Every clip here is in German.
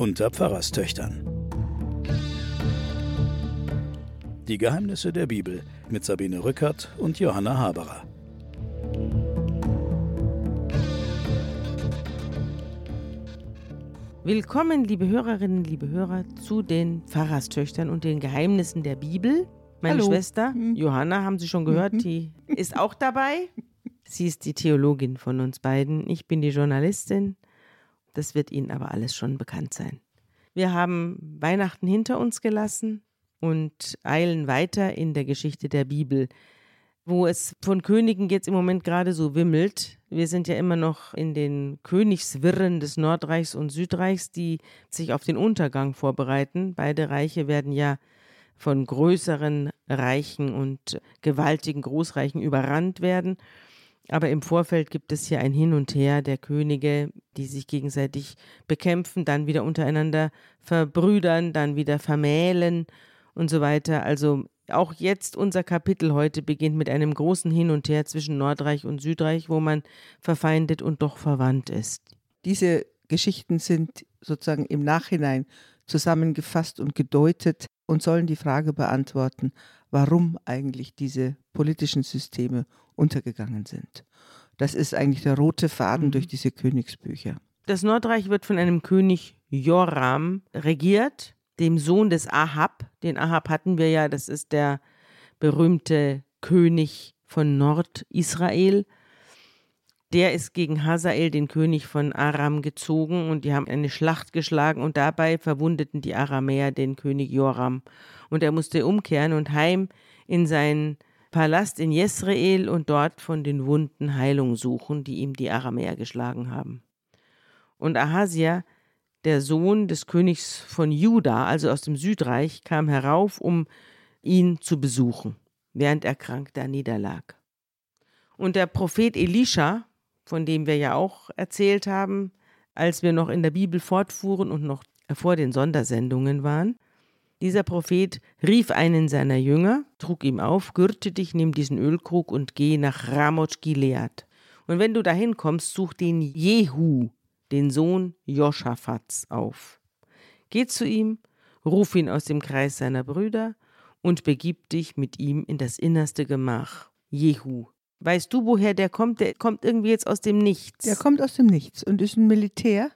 unter Pfarrerstöchtern. Die Geheimnisse der Bibel mit Sabine Rückert und Johanna Haberer. Willkommen, liebe Hörerinnen, liebe Hörer, zu den Pfarrerstöchtern und den Geheimnissen der Bibel. Meine Hallo. Schwester Mhm. Johanna, haben Sie schon gehört, die ist auch dabei. Sie ist die Theologin von uns beiden. Ich bin die Journalistin. Das wird Ihnen aber alles schon bekannt sein. Wir haben Weihnachten hinter uns gelassen und eilen weiter in der Geschichte der Bibel, wo es von Königen jetzt im Moment gerade so wimmelt. Wir sind ja immer noch in den Königswirren des Nordreichs und Südreichs, die sich auf den Untergang vorbereiten. Beide Reiche werden ja von größeren Reichen und gewaltigen Großreichen überrannt werden. Aber im Vorfeld gibt es hier ein Hin und Her der Könige, die sich gegenseitig bekämpfen, dann wieder untereinander verbrüdern, dann wieder vermählen und so weiter. Also auch jetzt unser Kapitel heute beginnt mit einem großen Hin und Her zwischen Nordreich und Südreich, wo man verfeindet und doch verwandt ist. Diese Geschichten sind sozusagen im Nachhinein zusammengefasst und gedeutet und sollen die Frage beantworten, warum eigentlich diese politischen Systeme untergegangen sind. Das ist eigentlich der rote Faden Mhm. durch diese Königsbücher. Das Nordreich wird von einem König Joram regiert, dem Sohn des Ahab. Den Ahab hatten wir ja, das ist der berühmte König von Nordisrael. Der ist gegen Hazael, den König von Aram, gezogen und die haben eine Schlacht geschlagen und dabei verwundeten die Aramäer den König Joram. Und er musste umkehren und heim in seinen Palast in Jesreel und dort von den Wunden Heilung suchen, die ihm die Aramäer geschlagen haben. Und Ahasia, der Sohn des Königs von Juda, also aus dem Südreich, kam herauf, um ihn zu besuchen, während er krank da niederlag. Und der Prophet Elisha, von dem wir ja auch erzählt haben, als wir noch in der Bibel fortfuhren und noch vor den Sondersendungen waren, dieser Prophet rief einen seiner Jünger, trug ihm auf, gürte dich, nimm diesen Ölkrug und geh nach Ramoth Gilead. Und wenn du dahin kommst, such den Jehu, den Sohn Joschafats, auf. Geh zu ihm, ruf ihn aus dem Kreis seiner Brüder und begib dich mit ihm in das innerste Gemach. Jehu. Weißt du, woher der kommt? Der kommt irgendwie jetzt aus dem Nichts. Der kommt aus dem Nichts und ist ein Militär,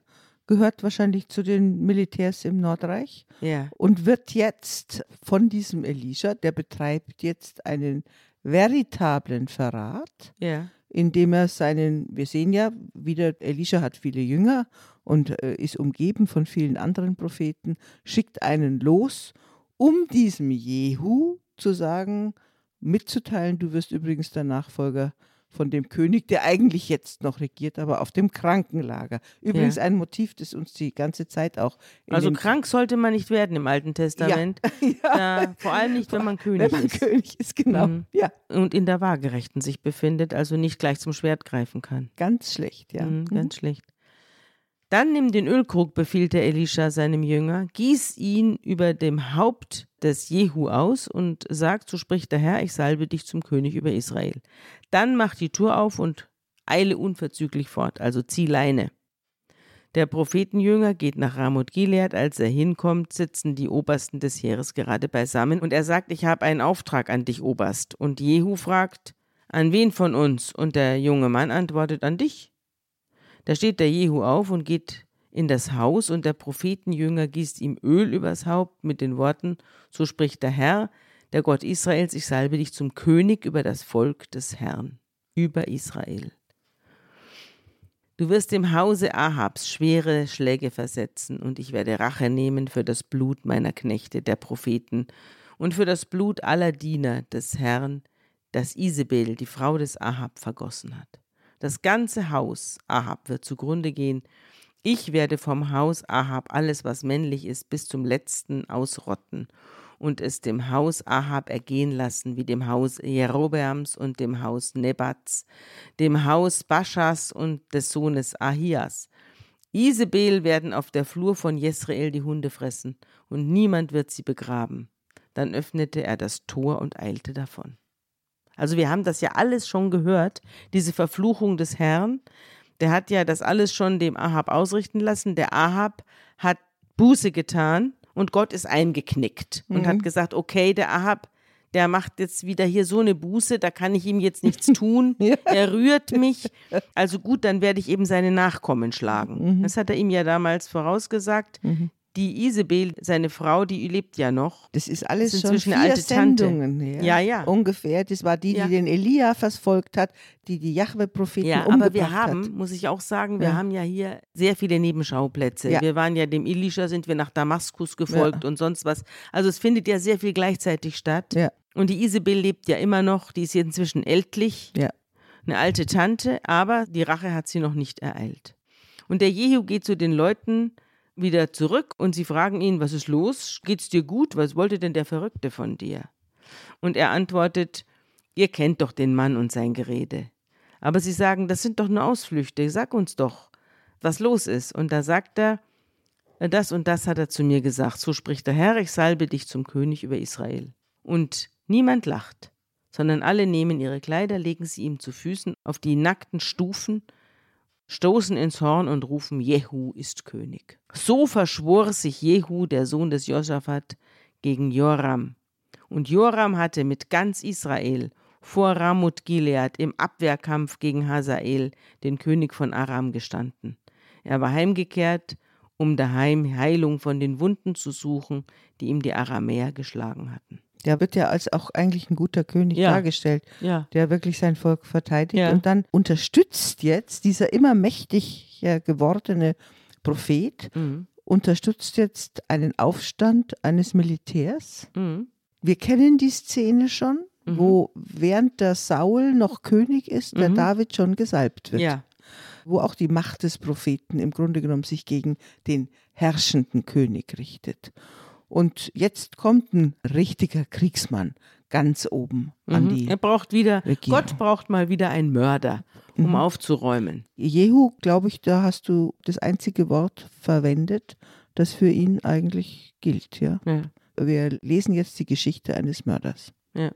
gehört wahrscheinlich zu den Militärs im Nordreich ja. und wird jetzt von diesem Elisha, der betreibt jetzt einen veritablen Verrat, Ja. indem er seinen, wir sehen ja wieder, Elisha hat viele Jünger und äh, ist umgeben von vielen anderen Propheten, schickt einen los, um diesem Jehu zu sagen, mitzuteilen, du wirst übrigens der Nachfolger von dem König, der eigentlich jetzt noch regiert, aber auf dem Krankenlager. Übrigens Ja. ein Motiv, das uns die ganze Zeit auch Also krank sollte man nicht werden im Alten Testament. ja, Da, vor allem nicht, wenn man König wenn man ist. König ist, genau. Mhm. Ja, und in der Waagerechten sich befindet, also nicht gleich zum Schwert greifen kann. ganz schlecht, ja. Mhm, Mhm. ganz schlecht. Dann nimm den Ölkrug, befiehlt der Elisha seinem Jünger, gieß ihn über dem Haupt des Jehu aus und sag, so spricht der Herr, ich salbe dich zum König über Israel. Dann mach die Tür auf und eile unverzüglich fort, also zieh Leine. Der Prophetenjünger geht nach Ramoth Gilead. Als er hinkommt, sitzen die Obersten des Heeres gerade beisammen und er sagt, ich habe einen Auftrag an dich, Oberst. Und Jehu fragt, an wen von uns? Und der junge Mann antwortet, an dich. Da steht der Jehu auf und geht in das Haus und der Prophetenjünger gießt ihm Öl übers Haupt mit den Worten, so spricht der Herr, der Gott Israels, ich salbe dich zum König über das Volk des Herrn, über Israel. Du wirst dem Hause Ahabs schwere Schläge versetzen, und ich werde Rache nehmen für das Blut meiner Knechte, der Propheten, und für das Blut aller Diener des Herrn, das Isabel, die Frau des Ahab, vergossen hat. Das ganze Haus Ahab wird zugrunde gehen. Ich werde vom Haus Ahab alles, was männlich ist, bis zum letzten ausrotten und es dem Haus Ahab ergehen lassen, wie dem Haus Jerobeams und dem Haus Nebats, dem Haus Baschas und des Sohnes Ahias. Isabel werden auf der Flur von Jesrael die Hunde fressen, und niemand wird sie begraben. Dann öffnete er das Tor und eilte davon. Also wir haben das ja alles schon gehört, diese Verfluchung des Herrn. Der hat ja das alles schon dem Ahab ausrichten lassen. Der Ahab hat Buße getan und Gott ist eingeknickt und hat gesagt, okay, der Ahab, der macht jetzt wieder hier so eine Buße, da kann ich ihm jetzt nichts tun. Ja. Er rührt mich. Also gut, dann werde ich eben seine Nachkommen schlagen. Das hat er ihm ja damals vorausgesagt. Die Isabel, seine Frau, die lebt ja noch. Das ist alles Das schon inzwischen vier alte Tante. Sendungen her. Ja, ja. Ungefähr. Das war die, die Ja. den Elia verfolgt hat, die die Jahwe-Propheten Ja, umgebracht aber wir haben, hat. muss ich auch sagen, wir Ja. haben ja hier sehr viele Nebenschauplätze. Ja. Wir waren ja dem Elisha, sind wir nach Damaskus gefolgt und sonst was. Also es findet ja sehr viel gleichzeitig statt. Ja. Und die Isabel lebt ja immer noch, die ist inzwischen ältlich, Ja. eine alte Tante, aber die Rache hat sie noch nicht ereilt. Und der Jehu geht zu den Leuten wieder zurück und sie fragen ihn, was ist los? Geht's dir gut? Was wollte denn der Verrückte von dir? Und er antwortet, ihr kennt doch den Mann und sein Gerede. Aber sie sagen, das sind doch nur Ausflüchte, sag uns doch, was los ist. Und da sagt er, das und das hat er zu mir gesagt. So spricht der Herr, ich salbe dich zum König über Israel. Und niemand lacht, sondern alle nehmen ihre Kleider, legen sie ihm zu Füßen auf die nackten Stufen, stoßen ins Horn und rufen, Jehu ist König. So verschwor sich Jehu, der Sohn des Josaphat, gegen Joram. Und Joram hatte mit ganz Israel vor Ramoth Gilead im Abwehrkampf gegen Hazael, den König von Aram, gestanden. Er war heimgekehrt, um daheim Heilung von den Wunden zu suchen, die ihm die Aramäer geschlagen hatten. Der wird ja als auch eigentlich ein guter König Ja. dargestellt, Ja. der wirklich sein Volk verteidigt Ja. und dann unterstützt jetzt dieser immer mächtiger gewordene Prophet, Mhm. unterstützt jetzt einen Aufstand eines Militärs. Mhm. Wir kennen die Szene schon, Mhm. wo während der Saul noch König ist, der Mhm. David schon gesalbt wird. Ja. Wo auch die Macht des Propheten im Grunde genommen sich gegen den herrschenden König richtet. Und jetzt kommt ein richtiger Kriegsmann ganz oben an Mhm. die. Er braucht wieder, Regierung. Gott braucht mal wieder einen Mörder, um Mhm. aufzuräumen. Jehu, glaube ich, da hast du das einzige Wort verwendet, das für ihn eigentlich gilt. Ja? Ja. Wir lesen jetzt die Geschichte eines Mörders. Ja.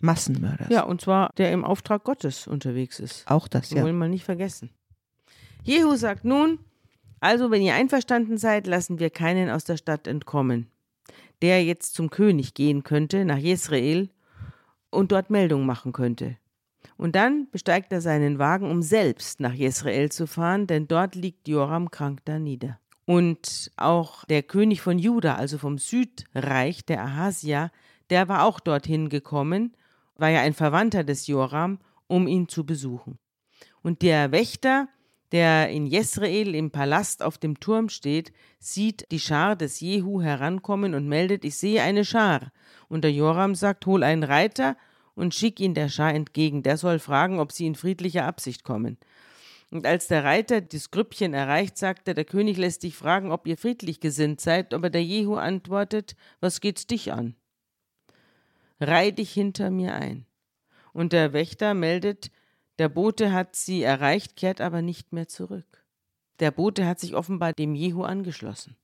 Massenmörders. ja, und zwar der im Auftrag Gottes unterwegs ist. Auch das, Wir ja. wollen mal nicht vergessen. Jehu sagt nun, also wenn ihr einverstanden seid, lassen wir keinen aus der Stadt entkommen, der jetzt zum König gehen könnte, nach Jezreel, und dort Meldung machen könnte. Und dann besteigt er seinen Wagen, um selbst nach Jezreel zu fahren, denn dort liegt Joram krank da nieder. Und auch der König von Juda, also vom Südreich, der Ahasia, der war auch dorthin gekommen, war ja ein Verwandter des Joram, um ihn zu besuchen. Und der Wächter, der in Jezreel im Palast auf dem Turm steht, sieht die Schar des Jehu herankommen und meldet, ich sehe eine Schar. Und der Joram sagt, hol einen Reiter und schick ihn der Schar entgegen. Der soll fragen, ob sie in friedlicher Absicht kommen. Und als der Reiter das Grüppchen erreicht, sagt er, der König lässt dich fragen, ob ihr friedlich gesinnt seid, aber der Jehu antwortet, was geht's dich an? Reih dich hinter mir ein. Und der Wächter meldet, der Bote hat sie erreicht, kehrt aber nicht mehr zurück. Der Bote hat sich offenbar dem Jehu angeschlossen.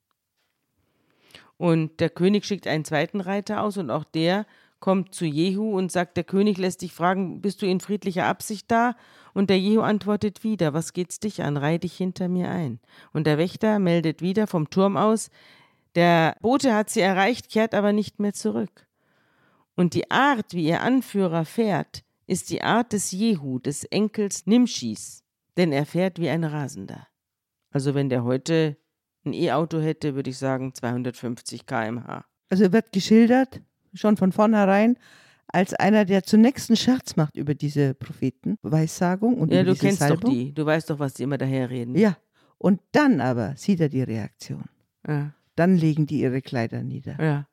Und der König schickt einen zweiten Reiter aus und auch der kommt zu Jehu und sagt, der König lässt dich fragen, bist du in friedlicher Absicht da? Und der Jehu antwortet wieder, was geht's dich an? Reih dich hinter mir ein. Und der Wächter meldet wieder vom Turm aus, der Bote hat sie erreicht, kehrt aber nicht mehr zurück. Und die Art, wie ihr Anführer fährt, ist die Art des Jehu, des Enkels Nimschis, denn er fährt wie ein Rasender. Also wenn der heute ein E-Auto hätte, würde ich sagen 250 km/h. Also er wird geschildert, schon von vornherein, als einer, der zunächst einen Scherz macht über diese Prophetenweissagung und Ja, über du diese kennst Salbung. doch die. Du weißt doch, was die immer daherreden. Ja, und dann aber sieht er die Reaktion. Ja, Dann legen die ihre Kleider nieder. ja,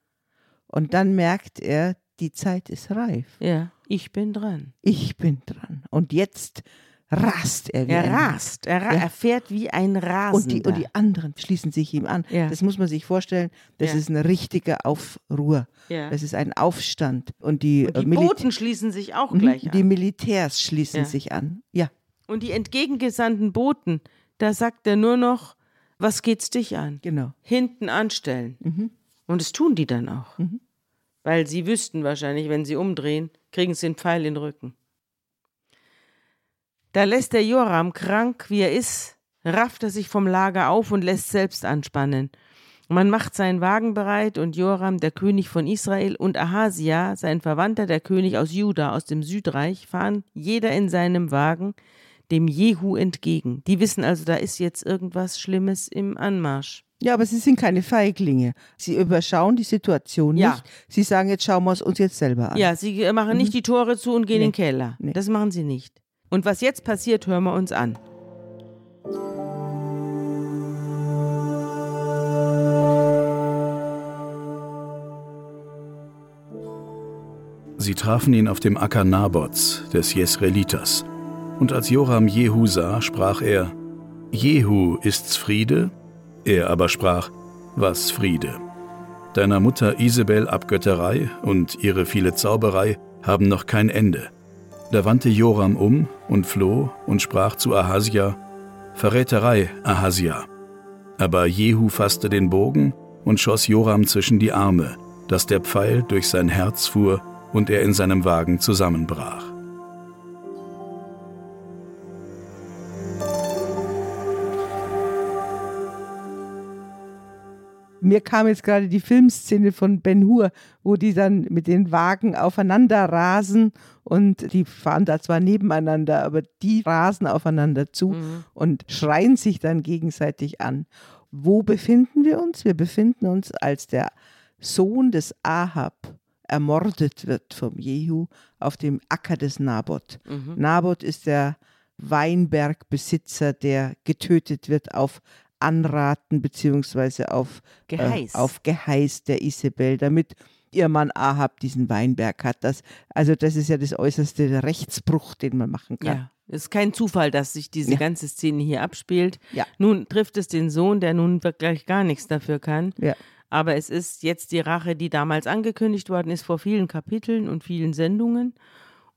Und dann merkt er, die Zeit ist reif. ja. Ich bin dran. Ich bin dran. Und jetzt rast er wie Er rast. Er, ra Ja. er fährt wie ein und Rasender. die, und die anderen schließen sich ihm an. Ja. Das muss man sich vorstellen. Das Ja. ist ein richtiger Aufruhr. ja. Das ist ein Aufstand. Und die, Und äh, die Militä- Boten schließen sich auch gleich die an. Militärs schließen sich an. Ja, Und die entgegengesandten Boten, da sagt er nur noch, was geht's dich an? genau. Hinten anstellen. Mhm. Und das tun die dann auch. Mhm. Weil sie wüssten wahrscheinlich, wenn sie umdrehen, kriegen sie einen Pfeil in den Rücken. Da lässt der Joram, krank wie er ist, rafft er sich vom Lager auf und lässt selbst anspannen. Man macht seinen Wagen bereit und Joram, der König von Israel, und Ahasia, sein Verwandter, der König aus Juda, aus dem Südreich, fahren jeder in seinem Wagen dem Jehu entgegen. Die wissen also, da ist jetzt irgendwas Schlimmes im Anmarsch. Ja, aber sie sind keine Feiglinge. Sie überschauen die Situation Ja. nicht. Sie sagen, jetzt schauen wir es uns jetzt selber an. Ja, sie machen nicht die Tore zu und gehen Nee. in den Keller. Nee. Das machen sie nicht. Und was jetzt passiert, hören wir uns an. Sie trafen ihn auf dem Acker Nabots des Jesrelitas. Und als Joram Jehu sah, sprach er: Jehu ist's Friede? Er aber sprach: Was Friede? Deiner Mutter Isabel Abgötterei und ihre viele Zauberei haben noch kein Ende. Da wandte Joram um und floh und sprach zu Ahasia: Verräterei, Ahasia. Aber Jehu fasste den Bogen und schoss Joram zwischen die Arme, dass der Pfeil durch sein Herz fuhr und er in seinem Wagen zusammenbrach. Mir kam jetzt gerade die Filmszene von Ben Hur, wo die dann mit den Wagen aufeinander rasen und die fahren da zwar nebeneinander, aber die rasen aufeinander zu und schreien sich dann gegenseitig an. Wo befinden wir uns? Wir befinden uns, als der Sohn des Ahab ermordet wird vom Jehu auf dem Acker des Naboth. Naboth ist der Weinbergbesitzer, der getötet wird auf Anraten beziehungsweise auf Geheiß. Äh, auf Geheiß der Isabel, damit ihr Mann Ahab diesen Weinberg hat. Das, also das ist ja das äußerste Rechtsbruch, den man machen kann. Ja. Es ist kein Zufall, dass sich diese Ja. ganze Szene hier abspielt. Ja. Nun trifft es den Sohn, der nun wirklich gar nichts dafür kann. Ja. Aber es ist jetzt die Rache, die damals angekündigt worden ist vor vielen Kapiteln und vielen Sendungen.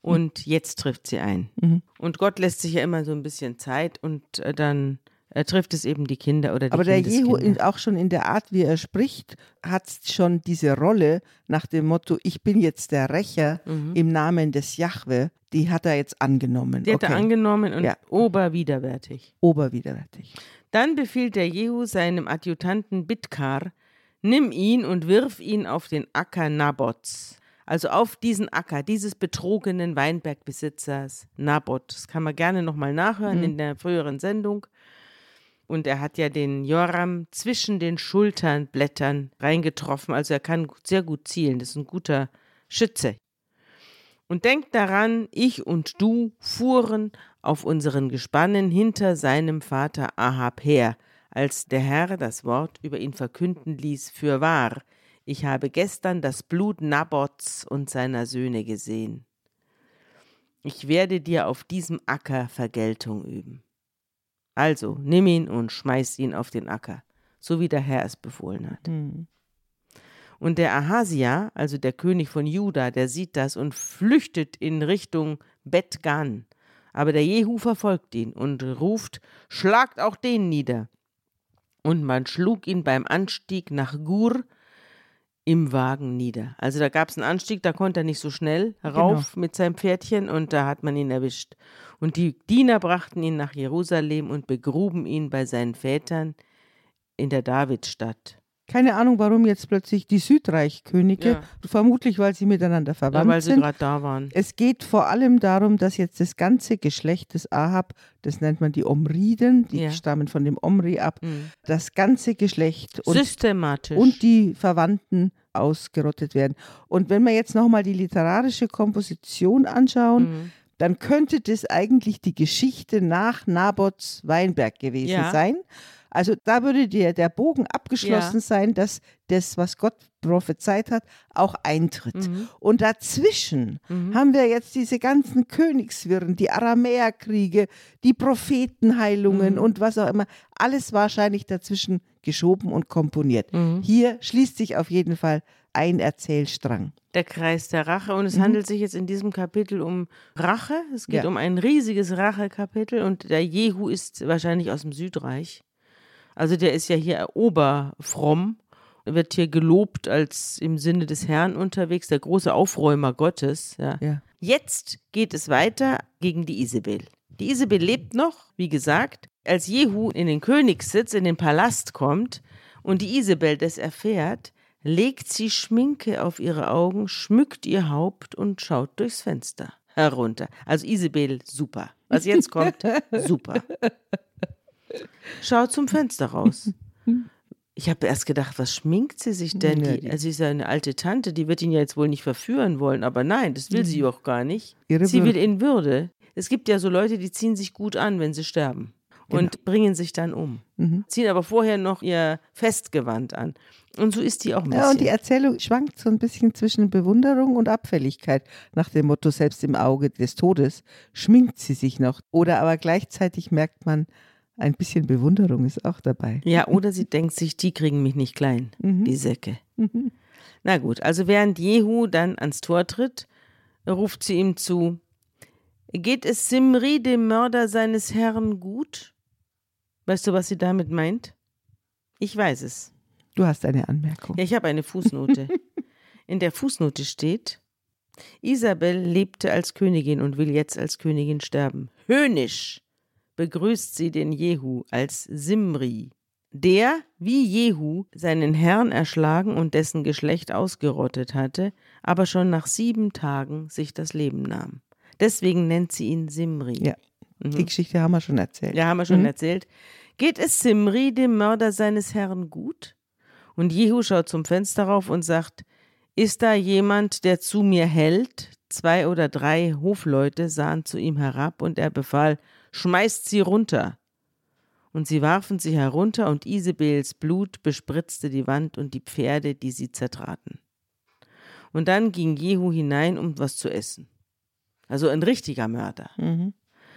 Und jetzt trifft sie ein. Mhm. Und Gott lässt sich ja immer so ein bisschen Zeit und äh, dann äh, trifft es eben die Kinder oder die Aber der Jehu, auch schon in der Art, wie er spricht, hat schon diese Rolle nach dem Motto, ich bin jetzt der Rächer im Namen des Jahwe, die hat er jetzt angenommen. Mhm. Die hat er Okay. angenommen und Ja. oberwiderwärtig. Oberwiderwärtig. Dann befiehlt der Jehu seinem Adjutanten Bitkar, nimm ihn und wirf ihn auf den Acker Nabots. Also auf diesen Acker dieses betrogenen Weinbergbesitzers Naboth. Das kann man gerne nochmal nachhören in der früheren Sendung. Und er hat ja den Joram zwischen den Schulternblättern reingetroffen. Also er kann sehr gut zielen. Das ist ein guter Schütze. Und denkt daran, ich und du fuhren auf unseren Gespannen hinter seinem Vater Ahab her, als der Herr das Wort über ihn verkünden ließ, für wahr, ich habe gestern das Blut Nabots und seiner Söhne gesehen. Ich werde dir auf diesem Acker Vergeltung üben. Also, nimm ihn und schmeiß ihn auf den Acker, so wie der Herr es befohlen hat. Und der Ahasia, also der König von Juda, der sieht das und flüchtet in Richtung Bet-Gan. Aber der Jehu verfolgt ihn und ruft: Schlagt auch den nieder. Und man schlug ihn beim Anstieg nach Gur im Wagen nieder. Also da gab es einen Anstieg, da konnte er nicht so schnell rauf mit seinem Pferdchen und da hat man ihn erwischt. Und die Diener brachten ihn nach Jerusalem und begruben ihn bei seinen Vätern in der Davidstadt. Keine Ahnung, warum jetzt plötzlich die Südreichkönige, Ja. vermutlich weil sie miteinander Ja, verwandt weil sie gerade da waren. Es geht vor allem darum, dass jetzt das ganze Geschlecht des Ahab, das nennt man die Omriden, die Ja. stammen von dem Omri ab, Mhm. das ganze Geschlecht und, Systematisch. und die Verwandten ausgerottet werden. Und wenn wir jetzt nochmal die literarische Komposition anschauen, Mhm. Dann könnte das eigentlich die Geschichte nach Nabots Weinberg gewesen Ja. sein. Also da würde der, der Bogen abgeschlossen Ja. sein, dass das, was Gott prophezeit hat, auch eintritt. Mhm. Und dazwischen haben wir jetzt diese ganzen Königswirren, die Aramäerkriege, die Prophetenheilungen Mhm. und was auch immer. Alles wahrscheinlich dazwischen geschoben und komponiert. Mhm. Hier schließt sich auf jeden Fall ein Erzählstrang. der Kreis der Rache. Und es handelt sich jetzt in diesem Kapitel um Rache. Es geht Ja. um ein riesiges Rachekapitel. Und der Jehu ist wahrscheinlich aus dem Südreich. Also der ist ja hier oberfromm, wird hier gelobt als im Sinne des Herrn unterwegs, der große Aufräumer Gottes. Ja. Ja. Jetzt geht es weiter gegen die Isabel. Die Isabel lebt noch, wie gesagt. Als Jehu in den Königssitz, in den Palast kommt und die Isabel das erfährt, legt sie Schminke auf ihre Augen, schmückt ihr Haupt und schaut durchs Fenster herunter. Also Isabel, super. Was jetzt kommt, super. Schaut zum Fenster raus. Ich habe erst gedacht, was schminkt sie sich denn? Ja, Die, also sie ist ja eine alte Tante, die wird ihn ja jetzt wohl nicht verführen wollen, aber nein, das will sie auch gar nicht. Sie will in Würde. Es gibt ja so Leute, die ziehen sich gut an, wenn sie sterben und bringen sich dann um. Mhm. Ziehen aber vorher noch ihr Festgewand an. Und so ist die auch ein bisschen. Ja, und die Erzählung schwankt so ein bisschen zwischen Bewunderung und Abfälligkeit. Nach dem Motto, selbst im Auge des Todes schminkt sie sich noch. Oder aber gleichzeitig merkt man, ein bisschen Bewunderung ist auch dabei. Ja, oder sie denkt sich, die kriegen mich nicht klein, Mhm. die Säcke. Na gut, also während Jehu dann ans Tor tritt, ruft sie ihm zu: Geht es Simri, dem Mörder seines Herrn, gut? Weißt du, was sie damit meint? Ich weiß es. Du hast eine Anmerkung. Ja, ich habe eine Fußnote. In der Fußnote steht: Isabel lebte als Königin und will jetzt als Königin sterben. Höhnisch begrüßt sie den Jehu als Simri, der, wie Jehu, seinen Herrn erschlagen und dessen Geschlecht ausgerottet hatte, aber schon nach sieben Tagen sich das Leben nahm. Deswegen nennt sie ihn Simri. Ja, die Geschichte haben wir schon erzählt. Ja, haben wir schon erzählt. Geht es Simri, dem Mörder seines Herrn, gut? Und Jehu schaut zum Fenster rauf und sagt: Ist da jemand, der zu mir hält? Zwei oder drei Hofleute sahen zu ihm herab und er befahl: Schmeißt sie runter. Und sie warfen sie herunter und Isabels Blut bespritzte die Wand und die Pferde, die sie zertraten. Und dann ging Jehu hinein, um was zu essen. Also ein richtiger Mörder. Mhm.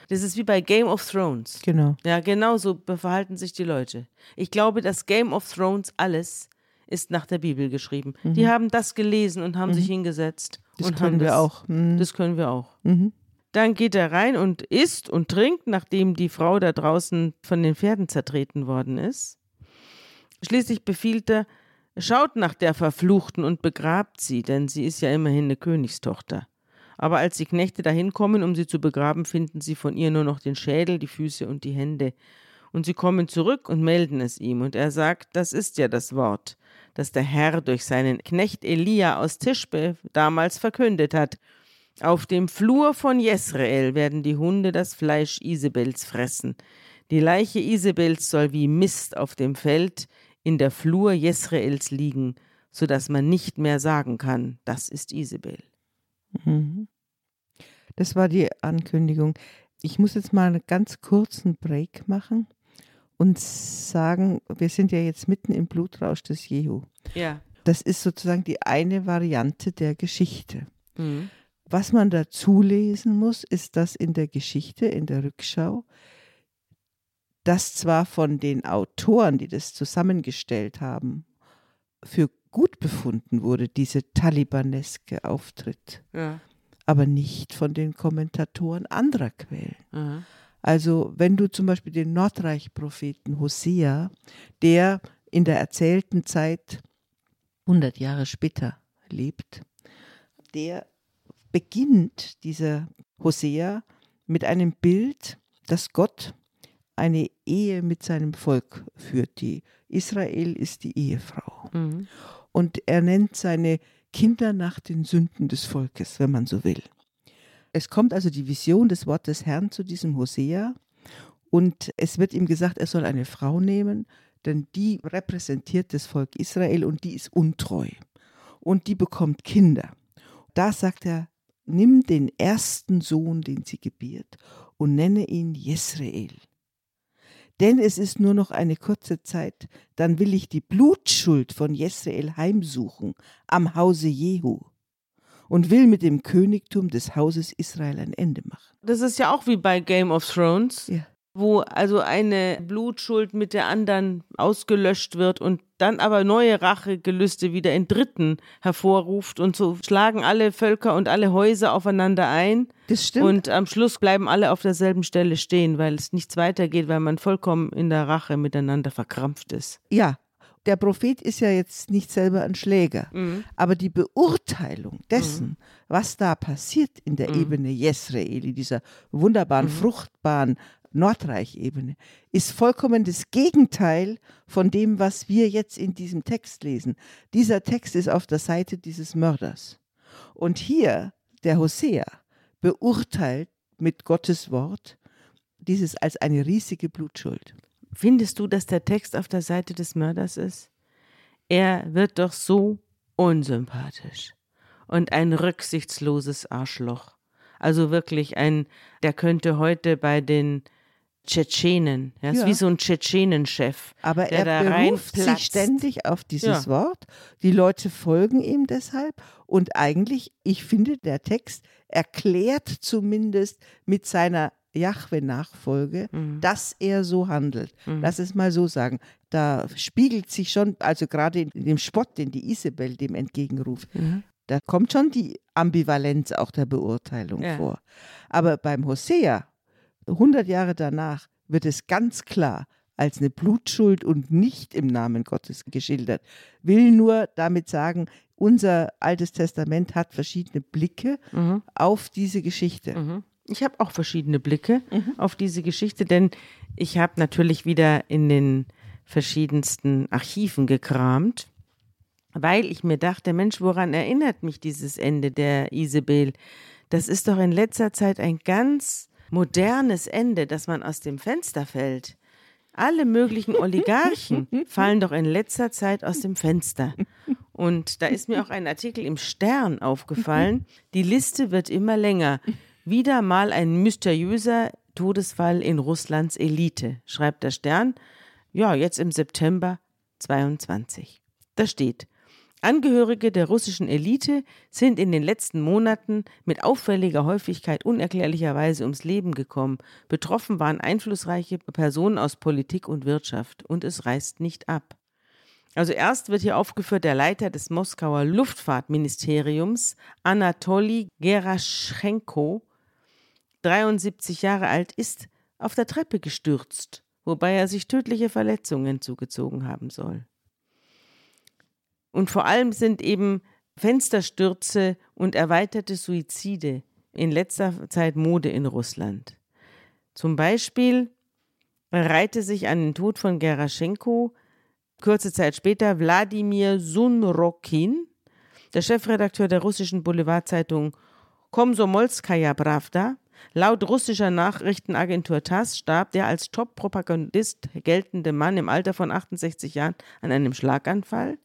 Das ist wie bei Game of Thrones. Genau. Ja, genau so verhalten sich die Leute. Ich glaube, das Game of Thrones alles ist nach der Bibel geschrieben. Die haben das gelesen und haben sich hingesetzt. Mhm. Das und können haben wir das, auch. Mhm. Das können wir auch. Mhm. Dann geht er rein und isst und trinkt, nachdem die Frau da draußen von den Pferden zertreten worden ist. Schließlich befiehlt er, schaut nach der Verfluchten und begrabt sie, denn sie ist ja immerhin eine Königstochter. Aber als die Knechte dahin kommen, um sie zu begraben, finden sie von ihr nur noch den Schädel, die Füße und die Hände. Und sie kommen zurück und melden es ihm. Und er sagt, das ist ja das Wort, das der Herr durch seinen Knecht Elia aus Tischbe damals verkündet hat. Auf dem Flur von Jesrael werden die Hunde das Fleisch Isabels fressen. Die Leiche Isabels soll wie Mist auf dem Feld in der Flur Jesraels liegen, so dass man nicht mehr sagen kann, das ist Isabel. Mhm. Das war die Ankündigung. Ich muss jetzt mal einen ganz kurzen Break machen und sagen, wir sind ja jetzt mitten im Blutrausch des Jehu. Ja. Das ist sozusagen die eine Variante der Geschichte. Mhm. Was man dazu lesen muss, ist, dass in der Geschichte, in der Rückschau, das zwar von den Autoren, die das zusammengestellt haben, für gut befunden wurde, diese talibaneske Auftritt, Ja. aber nicht von den Kommentatoren anderer Quellen. Aha. Also wenn du zum Beispiel den Nordreich-Propheten Hosea, der in der erzählten Zeit 100 Jahre später lebt, der beginnt, dieser Hosea, mit einem Bild, dass Gott eine Ehe mit seinem Volk führt. Die Israel ist die Ehefrau. Mhm. Und er nennt seine Kinder nach den Sünden des Volkes, wenn man so will. Es kommt also die Vision des Wortes Herrn zu diesem Hosea und es wird ihm gesagt, er soll eine Frau nehmen, denn die repräsentiert das Volk Israel und die ist untreu und die bekommt Kinder. Da sagt er, nimm den ersten Sohn, den sie gebiert und nenne ihn Jesrael. Denn es ist nur noch eine kurze Zeit, dann will ich die Blutschuld von Jesrael heimsuchen am Hause Jehu und will mit dem Königtum des Hauses Israel ein Ende machen. Das ist ja auch wie bei Game of Thrones, Ja. Wo also eine Blutschuld mit der anderen ausgelöscht wird und dann aber neue Rachegelüste wieder in Dritten hervorruft und so schlagen alle Völker und alle Häuser aufeinander ein. Das stimmt. Und am Schluss bleiben alle auf derselben Stelle stehen, weil es nichts weitergeht, weil man vollkommen in der Rache miteinander verkrampft ist. ja, der Prophet ist ja jetzt nicht selber ein Schläger, aber die Beurteilung dessen, was da passiert in der Ebene Jesrael, in dieser wunderbaren, fruchtbaren Nordreich-Ebene, ist vollkommen das Gegenteil von dem, was wir jetzt in diesem Text lesen. Dieser Text ist auf der Seite dieses Mörders. Und hier, der Hosea, beurteilt mit Gottes Wort dieses als eine riesige Blutschuld. Findest du, dass der Text auf der Seite des Mörders ist? Er wird doch so unsympathisch und ein rücksichtsloses Arschloch. Also wirklich ein, der könnte heute bei den Tschetschenen, ja, ist wie so ein Tschetschenenchef. Aber er beruft sich ständig auf dieses ja. Wort. Die Leute folgen ihm deshalb. Und eigentlich, ich finde, der Text erklärt zumindest mit seiner Jahwe-Nachfolge, mhm. dass er so handelt. Mhm. Lass es mal so sagen. Da spiegelt sich schon, also gerade in dem Spott, den die Isabel dem entgegenruft, mhm. da kommt schon die Ambivalenz auch der Beurteilung ja. vor. Aber beim Hosea, 100 Jahre danach, wird es ganz klar als eine Blutschuld und nicht im Namen Gottes geschildert. Will nur damit sagen, unser Altes Testament hat verschiedene Blicke mhm. auf diese Geschichte. Mhm. Ich habe auch verschiedene Blicke mhm. auf diese Geschichte, denn ich habe natürlich wieder in den verschiedensten Archiven gekramt, weil ich mir dachte, Mensch, woran erinnert mich dieses Ende der Isabel? Das ist doch in letzter Zeit ein ganz modernes Ende, dass man aus dem Fenster fällt. Alle möglichen Oligarchen fallen doch in letzter Zeit aus dem Fenster. Und da ist mir auch ein Artikel im Stern aufgefallen. Die Liste wird immer länger. Wieder mal ein mysteriöser Todesfall in Russlands Elite, schreibt der Stern. Ja, jetzt im September 22. Da steht, Angehörige der russischen Elite sind in den letzten Monaten mit auffälliger Häufigkeit unerklärlicherweise ums Leben gekommen. Betroffen waren einflussreiche Personen aus Politik und Wirtschaft. Und es reißt nicht ab. Also erst wird hier aufgeführt der Leiter des Moskauer Luftfahrtministeriums, Anatoli Geraschenko, 73 Jahre alt, ist auf der Treppe gestürzt, wobei er sich tödliche Verletzungen zugezogen haben soll. Und vor allem sind eben Fensterstürze und erweiterte Suizide in letzter Zeit Mode in Russland. Zum Beispiel reihte sich an den Tod von Geraschenko kurze Zeit später Wladimir Sunrokin, der Chefredakteur der russischen Boulevardzeitung Komsomolskaja Pravda, Laut russischer Nachrichtenagentur TASS starb der als Top-Propagandist geltende Mann im Alter von 68 Jahren an einem Schlaganfall.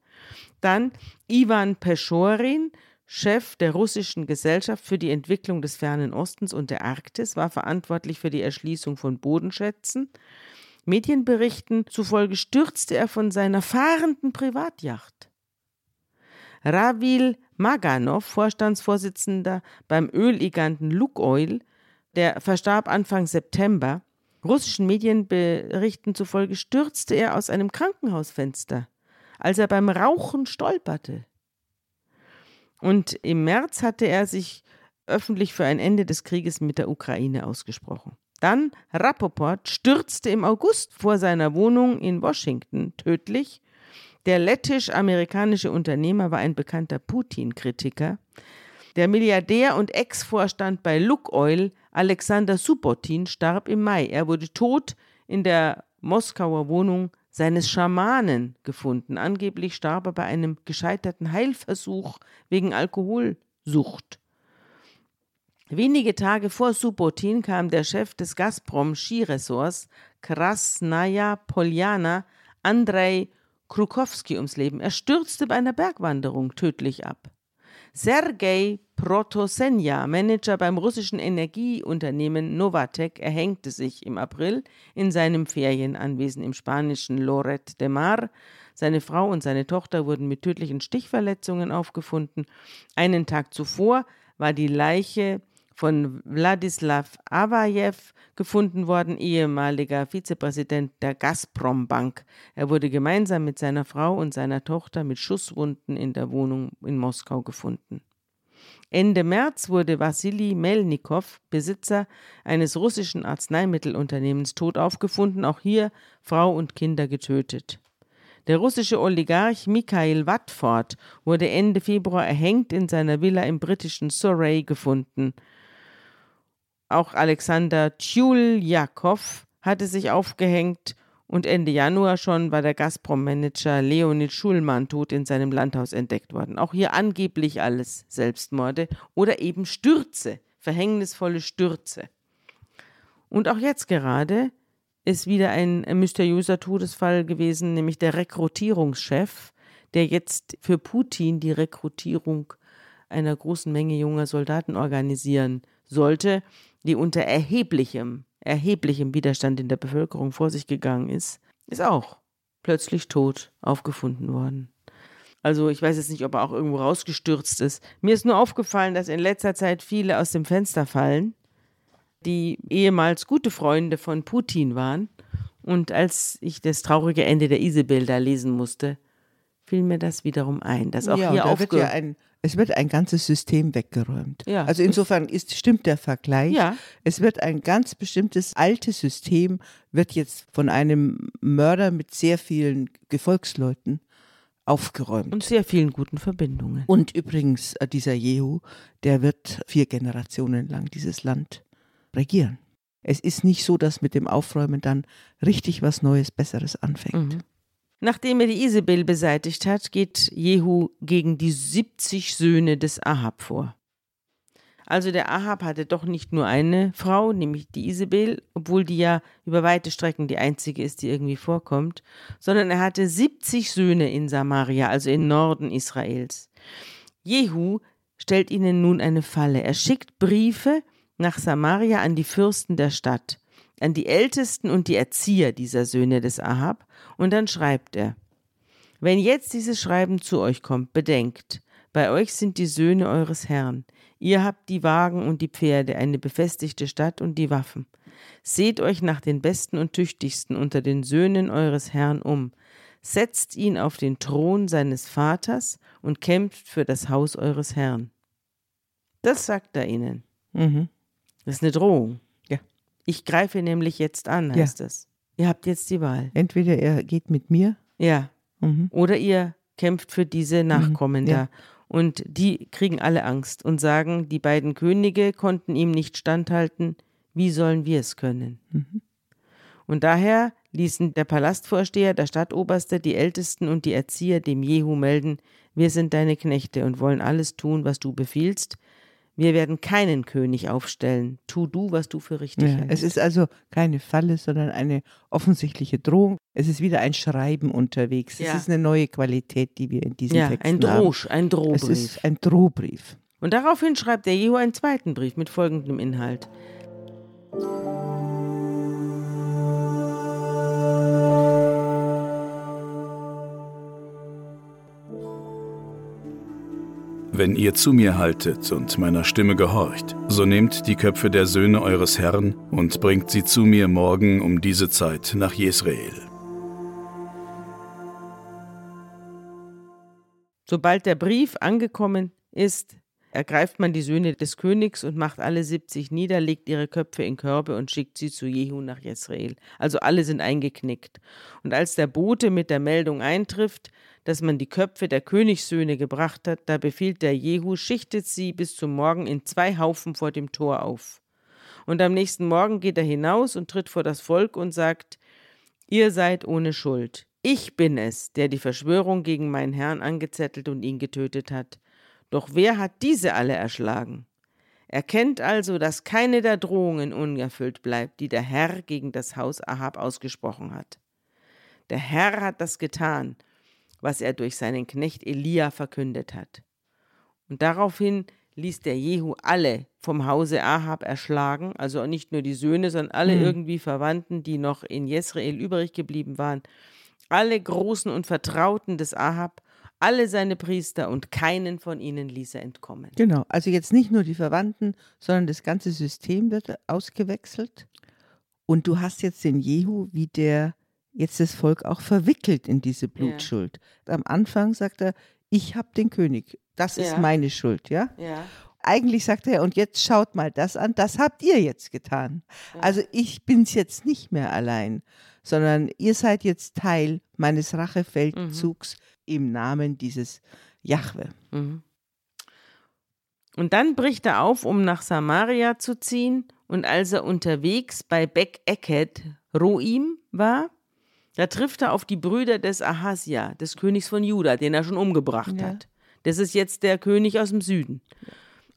Dann Ivan Peschorin, Chef der russischen Gesellschaft für die Entwicklung des Fernen Ostens und der Arktis, war verantwortlich für die Erschließung von Bodenschätzen. Medienberichten zufolge stürzte er von seiner fahrenden Privatjacht. Ravil Maganov, Vorstandsvorsitzender beim Ölgiganten Lukoil, der verstarb Anfang September. Russischen Medienberichten zufolge stürzte er aus einem Krankenhausfenster, als er beim Rauchen stolperte. Und im März hatte er sich öffentlich für ein Ende des Krieges mit der Ukraine ausgesprochen. Dann Rapoport stürzte im August vor seiner Wohnung in Washington tödlich. Der lettisch-amerikanische Unternehmer war ein bekannter Putin-Kritiker. Der Milliardär und Ex-Vorstand bei Lukoil Alexander Subotin starb im Mai. Er wurde tot in der Moskauer Wohnung seines Schamanen gefunden. Angeblich starb er bei einem gescheiterten Heilversuch wegen Alkoholsucht. Wenige Tage vor Subotin kam der Chef des Gazprom Skiresorts Krasnaya Poljana, Andrei Krukowski, ums Leben. Er stürzte bei einer Bergwanderung tödlich ab. Sergei Protosenja, Manager beim russischen Energieunternehmen Novatek, erhängte sich im April in seinem Ferienanwesen im spanischen Loret de Mar. Seine Frau und seine Tochter wurden mit tödlichen Stichverletzungen aufgefunden. Einen Tag zuvor war die Leiche von Wladislav Avajew gefunden worden, ehemaliger Vizepräsident der Gazprom Bank. Er wurde gemeinsam mit seiner Frau und seiner Tochter mit Schusswunden in der Wohnung in Moskau gefunden. Ende März wurde Wassili Melnikow, Besitzer eines russischen Arzneimittelunternehmens, tot aufgefunden, auch hier Frau und Kinder getötet. Der russische Oligarch Mikhail Watford wurde Ende Februar erhängt in seiner Villa im britischen Surrey gefunden. Auch Alexander Tschuljakow hatte sich aufgehängt und Ende Januar schon war der Gazprom-Manager Leonid Schulmann tot in seinem Landhaus entdeckt worden. Auch hier angeblich alles Selbstmorde oder eben Stürze, verhängnisvolle Stürze. Und auch jetzt gerade ist wieder ein mysteriöser Todesfall gewesen, nämlich der Rekrutierungschef, der jetzt für Putin die Rekrutierung einer großen Menge junger Soldaten organisieren sollte, die unter erheblichem erheblichem Widerstand in der Bevölkerung vor sich gegangen ist, ist auch plötzlich tot aufgefunden worden. Also ich weiß jetzt nicht, ob er auch irgendwo rausgestürzt ist. Mir ist nur aufgefallen, dass in letzter Zeit viele aus dem Fenster fallen, die ehemals gute Freunde von Putin waren. Und als ich das traurige Ende der Isabel da lesen musste, fiel mir das wiederum ein, dass auch ja, hier aufge ja ein, es wird ein ganzes System weggeräumt. Ja. Also insofern ist, stimmt der Vergleich. Ja. Es wird ein ganz bestimmtes altes System, wird jetzt von einem Mörder mit sehr vielen Gefolgsleuten aufgeräumt. Und sehr vielen guten Verbindungen. Und übrigens, äh, dieser Jehu, der wird vier Generationen lang dieses Land regieren. Es ist nicht so, dass mit dem Aufräumen dann richtig was Neues, Besseres anfängt. Mhm. Nachdem er die Isabel beseitigt hat, geht Jehu gegen die 70 Söhne des Ahab vor. Also der Ahab hatte doch nicht nur eine Frau, nämlich die Isabel, obwohl die ja über weite Strecken die einzige ist, die irgendwie vorkommt, sondern er hatte 70 Söhne in Samaria, also im Norden Israels. Jehu stellt ihnen nun eine Falle. Er schickt Briefe nach Samaria an die Fürsten der Stadt an die Ältesten und die Erzieher dieser Söhne des Ahab, und dann schreibt er, wenn jetzt dieses Schreiben zu euch kommt, bedenkt, bei euch sind die Söhne eures Herrn, ihr habt die Wagen und die Pferde, eine befestigte Stadt und die Waffen. Seht euch nach den besten und tüchtigsten unter den Söhnen eures Herrn um, setzt ihn auf den Thron seines Vaters und kämpft für das Haus eures Herrn. Das sagt er ihnen. Mhm. Das ist eine Drohung. Ich greife nämlich jetzt an, heißt ja. es. Ihr habt jetzt die Wahl. Entweder er geht mit mir. Ja. Mhm. Oder ihr kämpft für diese mhm. Nachkommen mhm. ja. da. Und die kriegen alle Angst und sagen, die beiden Könige konnten ihm nicht standhalten. Wie sollen wir es können? Mhm. Und daher ließen der Palastvorsteher, der Stadtoberste, die Ältesten und die Erzieher dem Jehu melden, wir sind deine Knechte und wollen alles tun, was du befiehlst, wir werden keinen König aufstellen. Tu du, was du für richtig ja, hältst. Es ist also keine Falle, sondern eine offensichtliche Drohung. Es ist wieder ein Schreiben unterwegs. Ja. Es ist eine neue Qualität, die wir in diesem ja, Text ein Drosch, haben. ein Drohbrief. Es ist ein Drohbrief. Und daraufhin schreibt der Jehu einen zweiten Brief mit folgendem Inhalt. Wenn ihr zu mir haltet und meiner Stimme gehorcht, so nehmt die Köpfe der Söhne eures Herrn und bringt sie zu mir morgen um diese Zeit nach Jesrael. Sobald der Brief angekommen ist, ergreift man die Söhne des Königs und macht alle 70 nieder, legt ihre Köpfe in Körbe und schickt sie zu Jehu nach Jesrael. Also alle sind eingeknickt. Und als der Bote mit der Meldung eintrifft, dass man die Köpfe der Königssöhne gebracht hat, da befiehlt der Jehu, schichtet sie bis zum Morgen in zwei Haufen vor dem Tor auf. Und am nächsten Morgen geht er hinaus und tritt vor das Volk und sagt, Ihr seid ohne Schuld. Ich bin es, der die Verschwörung gegen meinen Herrn angezettelt und ihn getötet hat. Doch wer hat diese alle erschlagen? Erkennt also, dass keine der Drohungen unerfüllt bleibt, die der Herr gegen das Haus Ahab ausgesprochen hat. Der Herr hat das getan, was er durch seinen Knecht Elia verkündet hat. Und daraufhin ließ der Jehu alle vom Hause Ahab erschlagen, also nicht nur die Söhne, sondern alle mhm. irgendwie Verwandten, die noch in Jesrael übrig geblieben waren, alle Großen und Vertrauten des Ahab, alle seine Priester und keinen von ihnen ließ er entkommen. Genau, also jetzt nicht nur die Verwandten, sondern das ganze System wird ausgewechselt. Und du hast jetzt den Jehu, wie der jetzt das Volk auch verwickelt in diese Blutschuld. Ja. Am Anfang sagt er, ich habe den König, das ja. ist meine Schuld, ja? ja? Eigentlich sagt er, und jetzt schaut mal das an, das habt ihr jetzt getan. Also ich bin es jetzt nicht mehr allein, sondern ihr seid jetzt Teil meines Rachefeldzugs mhm. Im Namen dieses Jahwe. Mhm. Und dann bricht er auf, um nach Samaria zu ziehen Und als er unterwegs bei Beck Eket Roim war, da trifft er auf die Brüder des Ahasia, des Königs von Juda, den er schon umgebracht Ja. hat. Das ist jetzt der König aus dem Süden, Aber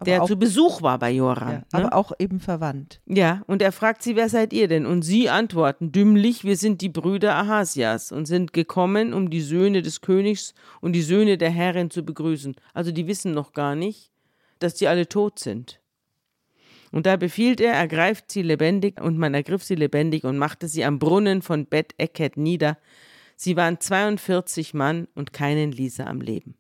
der auch, zu Besuch war bei Joram. ja, ne? aber auch eben verwandt. Ja, und er fragt sie, wer seid ihr denn? Und sie antworten dümmlich, wir sind die Brüder Ahasias und sind gekommen, um die Söhne des Königs und die Söhne der Herrin zu begrüßen. Also die wissen noch gar nicht, dass die alle tot sind. Und da befiehlt er, ergreift sie lebendig, und man ergriff sie lebendig und machte sie am Brunnen von Bet Eket nieder. Sie waren 42 Mann und keinen ließ er am Leben.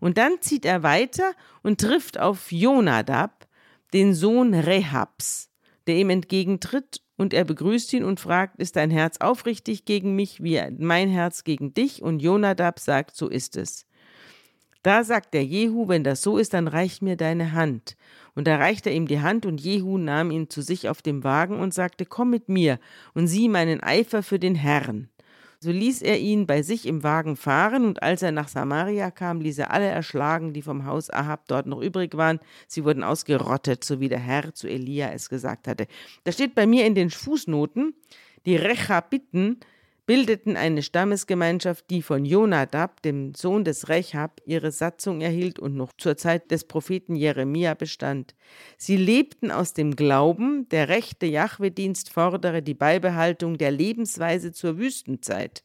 Und dann zieht er weiter und trifft auf Jonadab, den Sohn Rehabs, der ihm entgegentritt und er begrüßt ihn und fragt, ist dein Herz aufrichtig gegen mich, wie mein Herz gegen dich? Und Jonadab sagt, so ist es. Da sagt der Jehu, wenn das so ist, dann reich mir deine Hand. Und da reichte er ihm die Hand und Jehu nahm ihn zu sich auf dem Wagen und sagte, komm mit mir und sieh meinen Eifer für den Herrn. So ließ er ihn bei sich im Wagen fahren, und als er nach Samaria kam, ließ er alle erschlagen, die vom Haus Ahab dort noch übrig waren. Sie wurden ausgerottet, so wie der Herr zu Elia es gesagt hatte. Da steht bei mir in den Fußnoten, die Rechabiten bildeten eine Stammesgemeinschaft, die von Jonadab, dem Sohn des Rechab, ihre Satzung erhielt und noch zur Zeit des Propheten Jeremia bestand. Sie lebten aus dem Glauben, der rechte Jahwe-Dienst fordere die Beibehaltung der Lebensweise zur Wüstenzeit.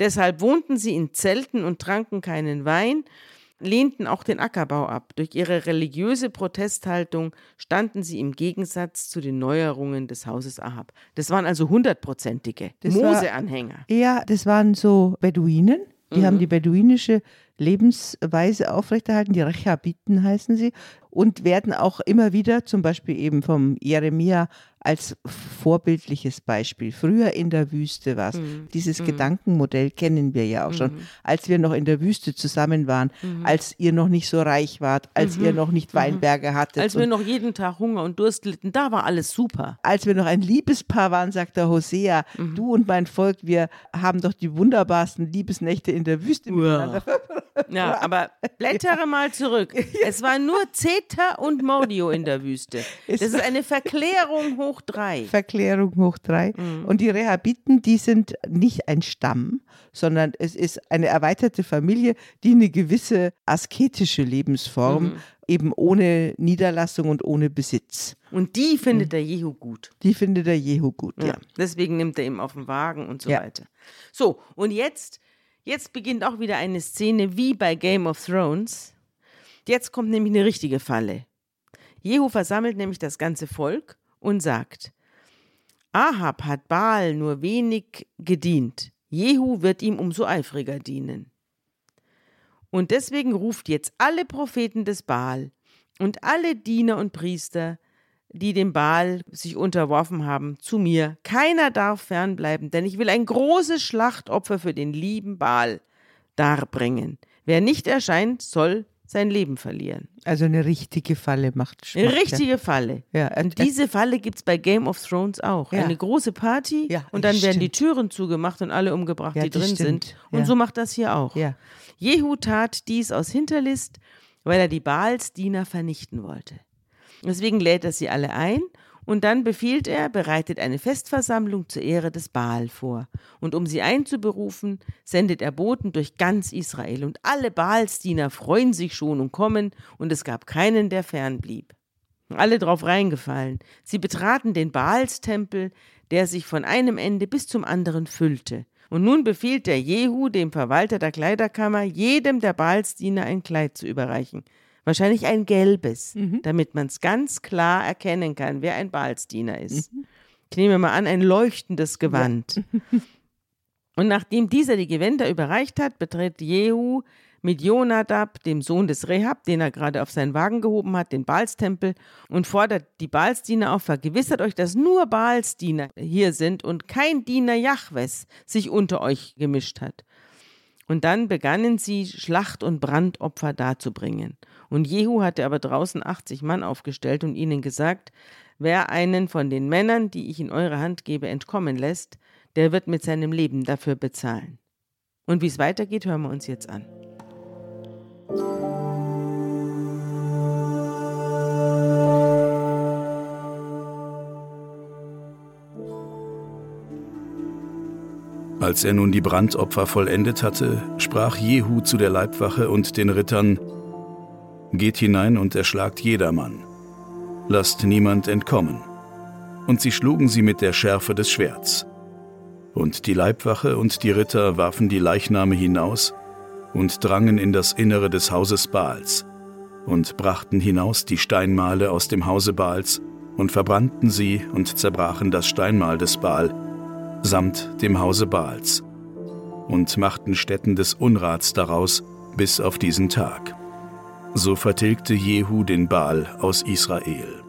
Deshalb wohnten sie in Zelten und tranken keinen Wein, lehnten auch den Ackerbau ab. Durch ihre religiöse Protesthaltung standen sie im Gegensatz zu den Neuerungen des Hauses Ahab. Das waren also hundertprozentige Mose-Anhänger. Ja, das waren so Beduinen. Die Mhm. haben die beduinische Lebensweise aufrechterhalten, die Rechabiten heißen sie, und werden auch immer wieder, zum Beispiel eben vom Jeremia, als vorbildliches Beispiel. Früher in der Wüste war es. Mhm. Dieses Gedankenmodell kennen wir ja auch schon. Als wir noch in der Wüste zusammen waren, Mhm. als ihr noch nicht so reich wart, als ihr noch nicht Weinberge hattet. Als wir noch jeden Tag Hunger und Durst litten, da war alles super. als wir noch ein Liebespaar waren, sagt der Hosea, Mhm. du und mein Volk, wir haben doch die wunderbarsten Liebesnächte in der Wüste miteinander Ja, aber blättere mal zurück. Es war nur Zeta und Mordio in der Wüste. Das ist eine Verklärung hoch drei. Verklärung hoch drei. Mhm. Und die Rehabiten, die sind nicht ein Stamm, sondern es ist eine erweiterte Familie, die eine gewisse asketische Lebensform, Mhm. eben ohne Niederlassung und ohne Besitz. Und die findet der Jehu gut. Die findet der Jehu gut, ja. Ja. Deswegen nimmt er ihn auf den Wagen und so Ja. weiter. So, und jetzt, jetzt beginnt auch wieder eine Szene wie bei Game of Thrones. Jetzt kommt nämlich eine richtige Falle. Jehu versammelt nämlich das ganze Volk und sagt, Ahab hat Baal nur wenig gedient. Jehu wird ihm umso eifriger dienen. Und deswegen ruft jetzt alle Propheten des Baal und alle Diener und Priester, die dem Baal sich unterworfen haben, zu mir. Keiner darf fernbleiben, denn ich will ein großes Schlachtopfer für den lieben Baal darbringen. Wer nicht erscheint, soll sein Leben verlieren. Also eine richtige Falle macht Eine Spaß, richtige Falle. Ja, ja. Und diese Falle gibt es bei Game of Thrones auch. Ja. Eine große Party Ja, und dann werden die stimmt. Türen zugemacht und alle umgebracht, die drin stimmt. sind. Und so macht das hier auch. Ja. Jehu tat dies aus Hinterlist, weil er die Baalsdiener vernichten wollte. Deswegen lädt er sie alle ein und dann befiehlt er, bereitet eine Festversammlung zur Ehre des Baal vor. Und um sie einzuberufen, sendet er Boten durch ganz Israel. Und alle Baalsdiener freuen sich schon und kommen, und es gab keinen, der fernblieb. Alle drauf reingefallen. Sie betraten den Baalstempel, der sich von einem Ende bis zum anderen füllte. Und nun befiehlt der Jehu, dem Verwalter der Kleiderkammer, jedem der Baalsdiener ein Kleid zu überreichen. Wahrscheinlich ein gelbes, damit man es ganz klar erkennen kann, wer ein Baalsdiener ist. Ich nehme mal an, ein leuchtendes Gewand. Und nachdem dieser die Gewänder überreicht hat, betritt Jehu mit Jonadab, dem Sohn des Rehab, den er gerade auf seinen Wagen gehoben hat, den Baalstempel und fordert die Baalsdiener auf, vergewissert euch, dass nur Baalsdiener hier sind und kein Diener Jahwes sich unter euch gemischt hat. Und dann begannen sie, Schlacht- und Brandopfer darzubringen. Und Jehu hatte aber draußen achtzig Mann aufgestellt und ihnen gesagt, wer einen von den Männern, die ich in eure Hand gebe, entkommen lässt, der wird mit seinem Leben dafür bezahlen. Und wie es weitergeht, hören wir uns jetzt an. Als er nun die Brandopfer vollendet hatte, sprach Jehu zu der Leibwache und den Rittern, Geht hinein und erschlagt jedermann. Lasst niemand entkommen. Und sie schlugen sie mit der Schärfe des Schwerts. Und die Leibwache und die Ritter warfen die Leichname hinaus und drangen in das Innere des Hauses Baals und brachten hinaus die Steinmale aus dem Hause Baals und verbrannten sie und zerbrachen das Steinmal des Baal samt dem Hause Baals und machten Stätten des Unrats daraus bis auf diesen Tag. So vertilgte Jehu den Baal aus Israel.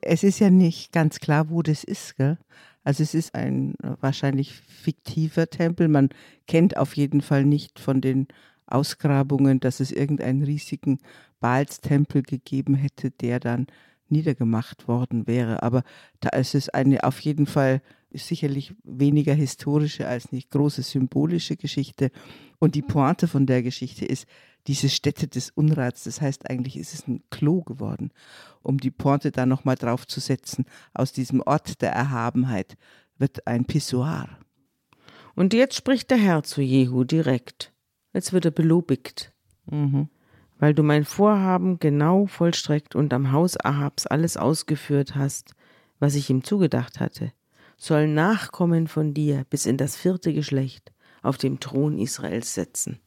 Es ist ja nicht ganz klar, wo das ist, gell? Also es ist ein wahrscheinlich fiktiver Tempel. Man kennt auf jeden Fall nicht von den Ausgrabungen, dass es irgendeinen riesigen Baalstempel gegeben hätte, der dann niedergemacht worden wäre. Aber da ist es eine auf jeden Fall sicherlich weniger historische als eine große symbolische Geschichte. Und die Pointe von der Geschichte ist diese Stätte des Unrats. Das heißt, eigentlich ist es ein Klo geworden, um die Pointe da nochmal draufzusetzen. Aus diesem Ort der Erhabenheit wird ein Pissoir. Und jetzt spricht der Herr zu Jehu direkt. Jetzt wird er belobigt. Mhm. Weil du mein Vorhaben genau vollstreckt und am Haus Ahabs alles ausgeführt hast, was ich ihm zugedacht hatte, sollen Nachkommen von dir bis in das vierte Geschlecht auf dem Thron Israels setzen.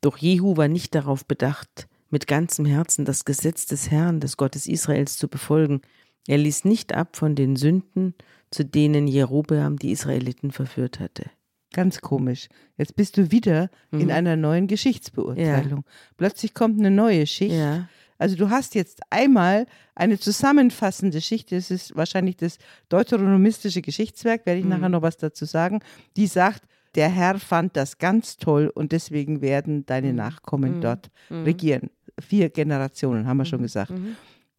Doch Jehu war nicht darauf bedacht, mit ganzem Herzen das Gesetz des Herrn, des Gottes Israels, zu befolgen. Er ließ nicht ab von den Sünden, zu denen Jerobeam die Israeliten verführt hatte. Ganz komisch. Jetzt bist du wieder mhm. in einer neuen Geschichtsbeurteilung. Ja. Plötzlich kommt eine neue Schicht. Ja. Also du hast jetzt einmal eine zusammenfassende Schicht, das ist wahrscheinlich das deuteronomistische Geschichtswerk, werde ich mhm. nachher noch was dazu sagen, die sagt, der Herr fand das ganz toll und deswegen werden deine mhm. Nachkommen mhm. dort mhm. regieren. Vier Generationen, haben wir schon mhm. gesagt. Mhm.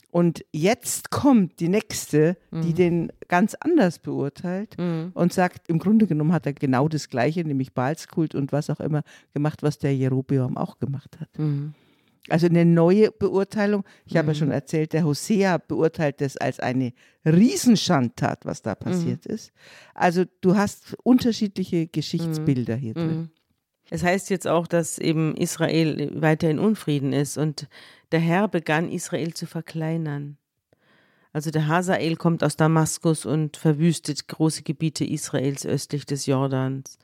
Und jetzt kommt die nächste, die mhm. den ganz anders beurteilt mhm. und sagt, im Grunde genommen hat er genau das Gleiche, nämlich Baalskult und was auch immer gemacht, was der Jerobeam auch gemacht hat. Mhm. Also eine neue Beurteilung. Ich habe ja schon erzählt, der Hosea beurteilt das als eine Riesenschandtat, was da passiert ist. Also du hast unterschiedliche Geschichtsbilder hier drin. Es heißt jetzt auch, dass eben Israel weiter in Unfrieden ist und der Herr begann Israel zu verkleinern. Also der Hazael kommt aus Damaskus und verwüstet große Gebiete Israels östlich des Jordans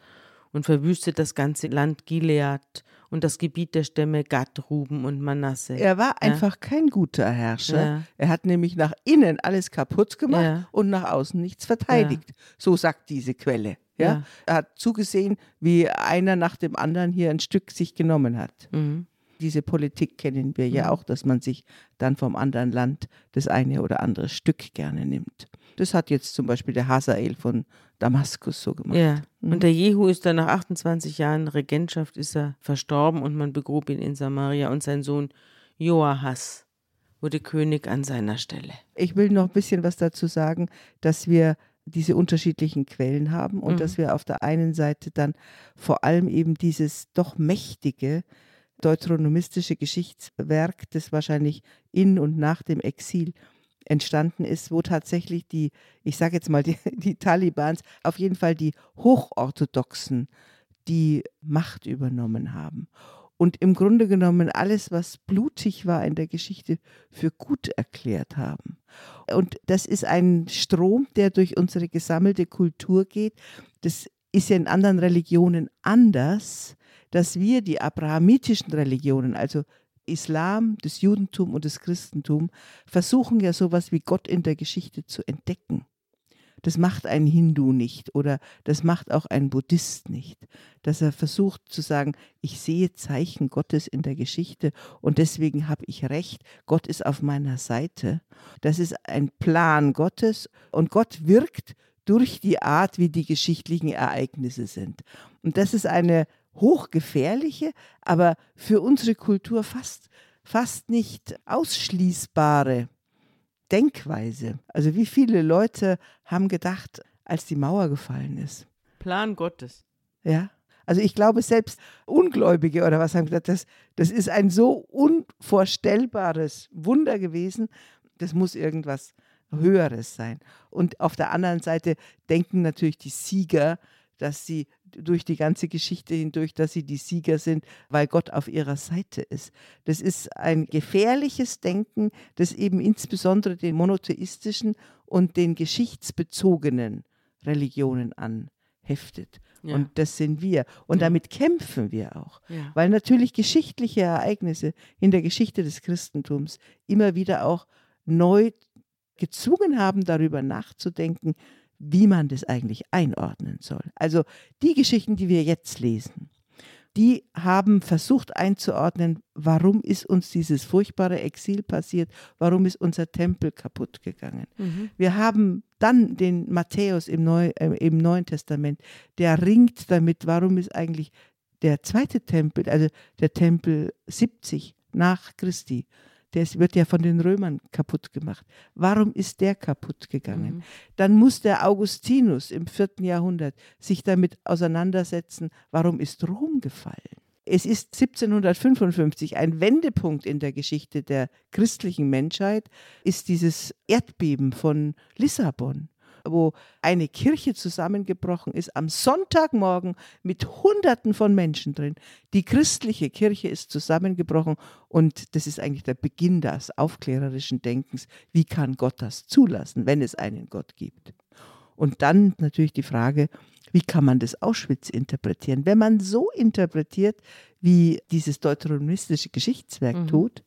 und verwüstet das ganze Land Gilead und das Gebiet der Stämme Gad, Ruben und Manasse. Er war ja. einfach kein guter Herrscher. Ja. Er hat nämlich nach innen alles kaputt gemacht ja. und nach außen nichts verteidigt. So sagt diese Quelle. Ja? Er hat zugesehen, wie einer nach dem anderen hier ein Stück sich genommen hat. Mhm. Diese Politik kennen wir ja mhm. auch, dass man sich dann vom anderen Land das eine oder andere Stück gerne nimmt. Das hat jetzt zum Beispiel der Hazael von Damaskus so gemacht. Ja. Mhm. Und der Jehu ist dann nach 28 Jahren Regentschaft ist er verstorben und man begrub ihn in Samaria und sein Sohn Joahas wurde König an seiner Stelle. Ich will noch ein bisschen was dazu sagen, dass wir diese unterschiedlichen Quellen haben und mhm. dass wir auf der einen Seite dann vor allem eben dieses doch mächtige deuteronomistische Geschichtswerk, das wahrscheinlich in und nach dem Exil entstanden ist, wo tatsächlich die, ich sage jetzt mal, die, die Talibans, auf jeden Fall die Hochorthodoxen, die Macht übernommen haben und im Grunde genommen alles, was blutig war in der Geschichte, für gut erklärt haben. Und das ist ein Strom, der durch unsere gesammelte Kultur geht. Das ist ja in anderen Religionen anders, dass wir die abrahamitischen Religionen, also Islam, das Judentum und das Christentum, versuchen ja sowas wie Gott in der Geschichte zu entdecken. Das macht ein Hindu nicht oder das macht auch ein Buddhist nicht, dass er versucht zu sagen, ich sehe Zeichen Gottes in der Geschichte und deswegen habe ich recht, Gott ist auf meiner Seite. Das ist ein Plan Gottes und Gott wirkt durch die Art, wie die geschichtlichen Ereignisse sind. Und das ist eine hochgefährliche, aber für unsere Kultur fast, fast nicht ausschließbare Denkweise. Also wie viele Leute haben gedacht, als die Mauer gefallen ist. Plan Gottes. Ja. Also ich glaube, selbst Ungläubige oder was haben gesagt, das, das ist ein so unvorstellbares Wunder gewesen, das muss irgendwas Höheres sein. Und auf der anderen Seite denken natürlich die Sieger, dass sie durch die ganze Geschichte hindurch, dass sie die Sieger sind, weil Gott auf ihrer Seite ist. Das ist ein gefährliches Denken, das eben insbesondere den monotheistischen und den geschichtsbezogenen Religionen anheftet. Ja. Und das sind wir. Und ja. damit kämpfen wir auch. Ja. Weil natürlich geschichtliche Ereignisse in der Geschichte des Christentums immer wieder auch neu gezwungen haben, darüber nachzudenken, wie man das eigentlich einordnen soll. Also die Geschichten, die wir jetzt lesen, die haben versucht einzuordnen, warum ist uns dieses furchtbare Exil passiert, warum ist unser Tempel kaputt gegangen. Mhm. Wir haben dann den Matthäus im, Neu, äh, im Neuen Testament, der ringt damit, warum ist eigentlich der zweite Tempel, also der Tempel 70 nach Christi, der wird ja von den Römern kaputt gemacht. Warum ist der kaputt gegangen? Mhm. Dann muss der Augustinus im vierten Jahrhundert sich damit auseinandersetzen, warum ist Rom gefallen? Es ist 1755 ein Wendepunkt in der Geschichte der christlichen Menschheit, ist dieses Erdbeben von Lissabon wo eine Kirche zusammengebrochen ist, am Sonntagmorgen mit Hunderten von Menschen drin. Die christliche Kirche ist zusammengebrochen und das ist eigentlich der Beginn des aufklärerischen Denkens. Wie kann Gott das zulassen, wenn es einen Gott gibt? Und dann natürlich die Frage, wie kann man das Auschwitz interpretieren? Wenn man so interpretiert, wie dieses deuteronomistische Geschichtswerk mhm. tut,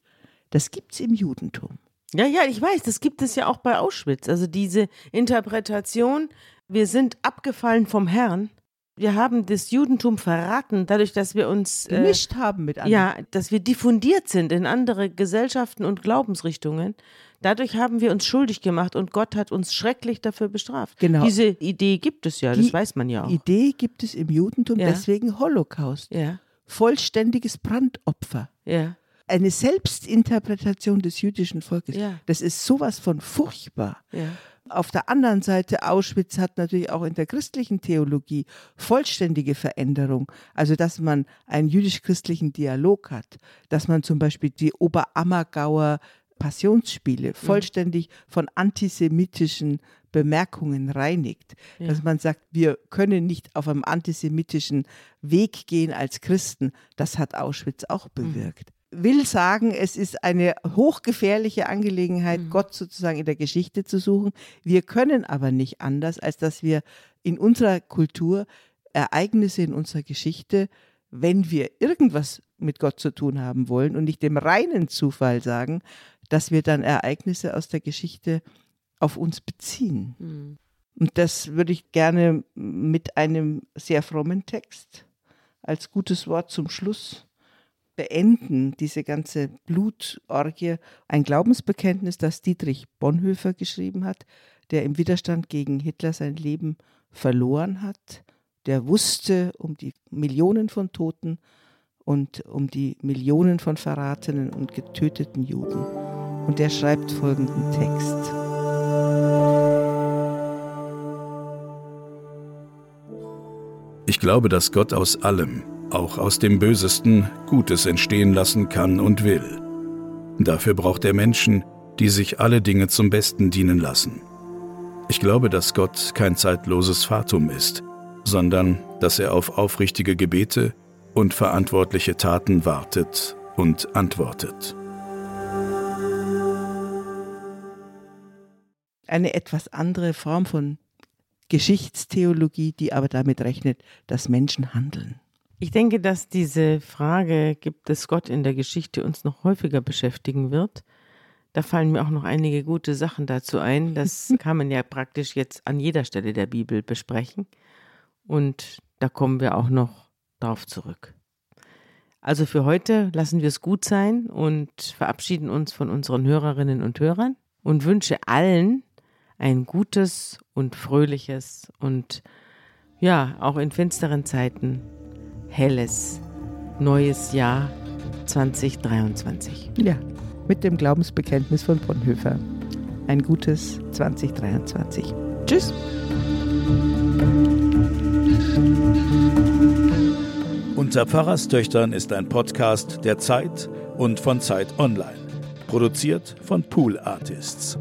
das gibt es im Judentum. Ja, ja, ich weiß, das gibt es ja auch bei Auschwitz. Also diese Interpretation, wir sind abgefallen vom Herrn. Wir haben das Judentum verraten, dadurch, dass wir uns äh, gemischt haben mit anderen. Ja, dass wir diffundiert sind in andere Gesellschaften und Glaubensrichtungen. Dadurch haben wir uns schuldig gemacht und Gott hat uns schrecklich dafür bestraft. Genau. Diese Idee gibt es ja, Die das weiß man ja auch. Idee gibt es im Judentum, ja. deswegen Holocaust. Ja. Vollständiges Brandopfer. Ja eine Selbstinterpretation des jüdischen Volkes. Ja. Das ist sowas von furchtbar. Ja. Auf der anderen Seite, Auschwitz hat natürlich auch in der christlichen Theologie vollständige Veränderung. Also, dass man einen jüdisch-christlichen Dialog hat, dass man zum Beispiel die Oberammergauer Passionsspiele mhm. vollständig von antisemitischen Bemerkungen reinigt. Ja. Dass man sagt, wir können nicht auf einem antisemitischen Weg gehen als Christen. Das hat Auschwitz auch mhm. bewirkt. Will sagen, es ist eine hochgefährliche Angelegenheit, mhm. Gott sozusagen in der Geschichte zu suchen. Wir können aber nicht anders, als dass wir in unserer Kultur Ereignisse in unserer Geschichte, wenn wir irgendwas mit Gott zu tun haben wollen und nicht dem reinen Zufall sagen, dass wir dann Ereignisse aus der Geschichte auf uns beziehen. Mhm. Und das würde ich gerne mit einem sehr frommen Text als gutes Wort zum Schluss beenden, diese ganze Blutorgie, ein Glaubensbekenntnis, das Dietrich Bonhoeffer geschrieben hat, der im Widerstand gegen Hitler sein Leben verloren hat, der wusste um die Millionen von Toten und um die Millionen von verratenen und getöteten Juden. Und der schreibt folgenden Text. Ich glaube, dass Gott aus allem, auch aus dem Bösesten Gutes entstehen lassen kann und will. Dafür braucht er Menschen, die sich alle Dinge zum Besten dienen lassen. Ich glaube, dass Gott kein zeitloses Fatum ist, sondern dass er auf aufrichtige Gebete und verantwortliche Taten wartet und antwortet. Eine etwas andere Form von Geschichtstheologie, die aber damit rechnet, dass Menschen handeln. Ich denke, dass diese Frage, gibt es Gott in der Geschichte, uns noch häufiger beschäftigen wird. Da fallen mir auch noch einige gute Sachen dazu ein. Das kann man ja praktisch jetzt an jeder Stelle der Bibel besprechen. Und da kommen wir auch noch drauf zurück. Also für heute lassen wir es gut sein und verabschieden uns von unseren Hörerinnen und Hörern und wünsche allen ein gutes und fröhliches und ja, auch in finsteren Zeiten helles neues Jahr 2023. Ja, mit dem Glaubensbekenntnis von Bonhoeffer. Ein gutes 2023. Tschüss. Unter Pfarrerstöchtern ist ein Podcast der Zeit und von Zeit Online. Produziert von Pool Artists.